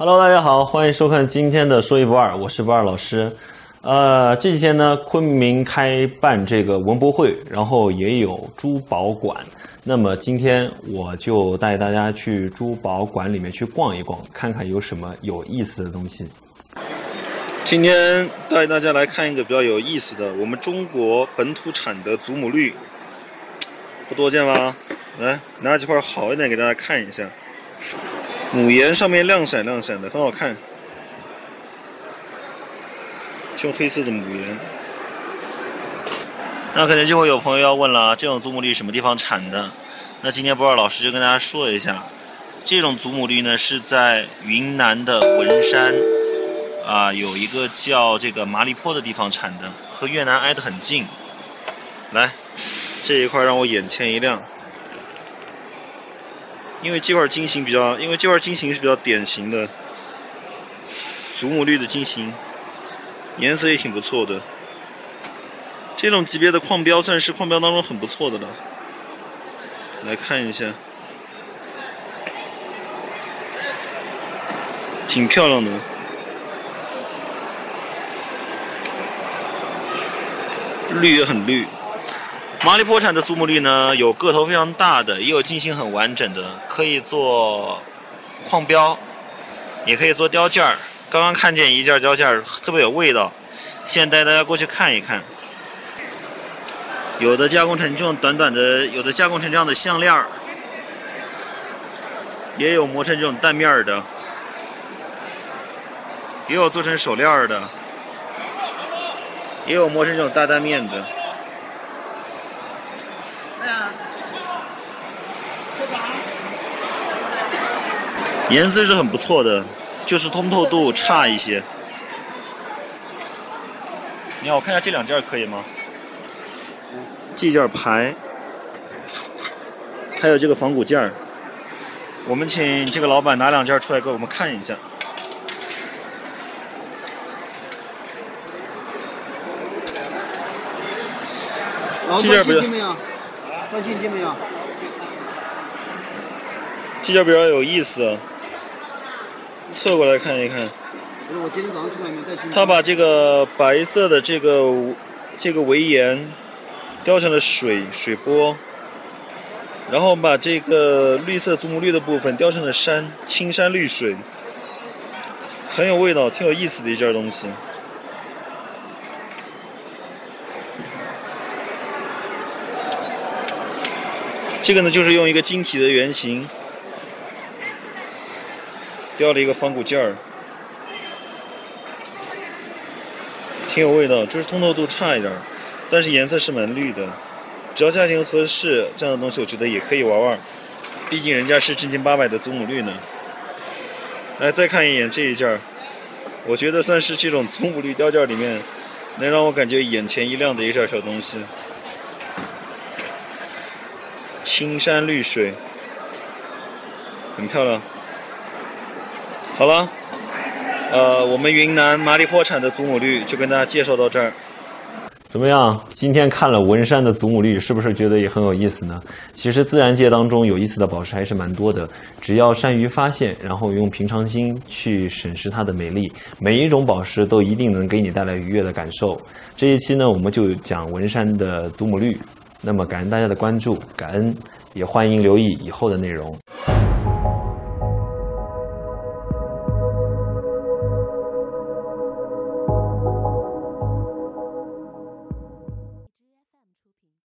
Hello，大家好，欢迎收看今天的说一不二，我是不二老师。呃，这几天呢，昆明开办这个文博会，然后也有珠宝馆。那么今天我就带大家去珠宝馆里面去逛一逛，看看有什么有意思的东西。今天带大家来看一个比较有意思的，我们中国本土产的祖母绿，不多见吧？来拿几块好一点给大家看一下，母岩上面亮闪亮闪的，很好看。就黑色的母岩。那可能就会有朋友要问了，这种祖母绿什么地方产的？那今天博尔老师就跟大家说一下，这种祖母绿呢是在云南的文山啊，有一个叫这个麻栗坡的地方产的，和越南挨得很近。来，这一块让我眼前一亮。因为这块金型比较，因为这块金型是比较典型的祖母绿的金型，颜色也挺不错的。这种级别的矿标算是矿标当中很不错的了。来看一下，挺漂亮的，绿也很绿。麻栗坡产的祖母绿呢，有个头非常大的，也有金型很完整的，可以做矿标，也可以做雕件儿。刚刚看见一件雕件儿，特别有味道，现在带大家过去看一看。有的加工成这种短短的，有的加工成这样的项链儿，也有磨成这种蛋面儿的，也有做成手链儿的，也有磨成这种大蛋面的。颜色是很不错的，就是通透度差一些。你好，我看一下这两件可以吗？这件牌，还有这个仿古件儿。我们请这个老板拿两件出来给我们看一下。这件不是？装现金没有？这件比较有意思。侧过来看一看。不是我今天早上出来没带。他把这个白色的这个这个围岩雕成了水水波，然后把这个绿色祖母绿的部分雕成了山青山绿水，很有味道，挺有意思的一件东西。这个呢，就是用一个晶体的圆形雕了一个仿古件儿。挺有味道，就是通透度差一点，但是颜色是蛮绿的。只要价钱合适，这样的东西我觉得也可以玩玩。毕竟人家是正经八百的祖母绿呢。来，再看一眼这一件儿，我觉得算是这种祖母绿雕件里面能让我感觉眼前一亮的一件小东西。青山绿水，很漂亮。好了。呃，我们云南麻栗坡产的祖母绿就跟大家介绍到这儿。怎么样？今天看了文山的祖母绿，是不是觉得也很有意思呢？其实自然界当中有意思的宝石还是蛮多的，只要善于发现，然后用平常心去审视它的美丽，每一种宝石都一定能给你带来愉悦的感受。这一期呢，我们就讲文山的祖母绿。那么感恩大家的关注，感恩，也欢迎留意以后的内容。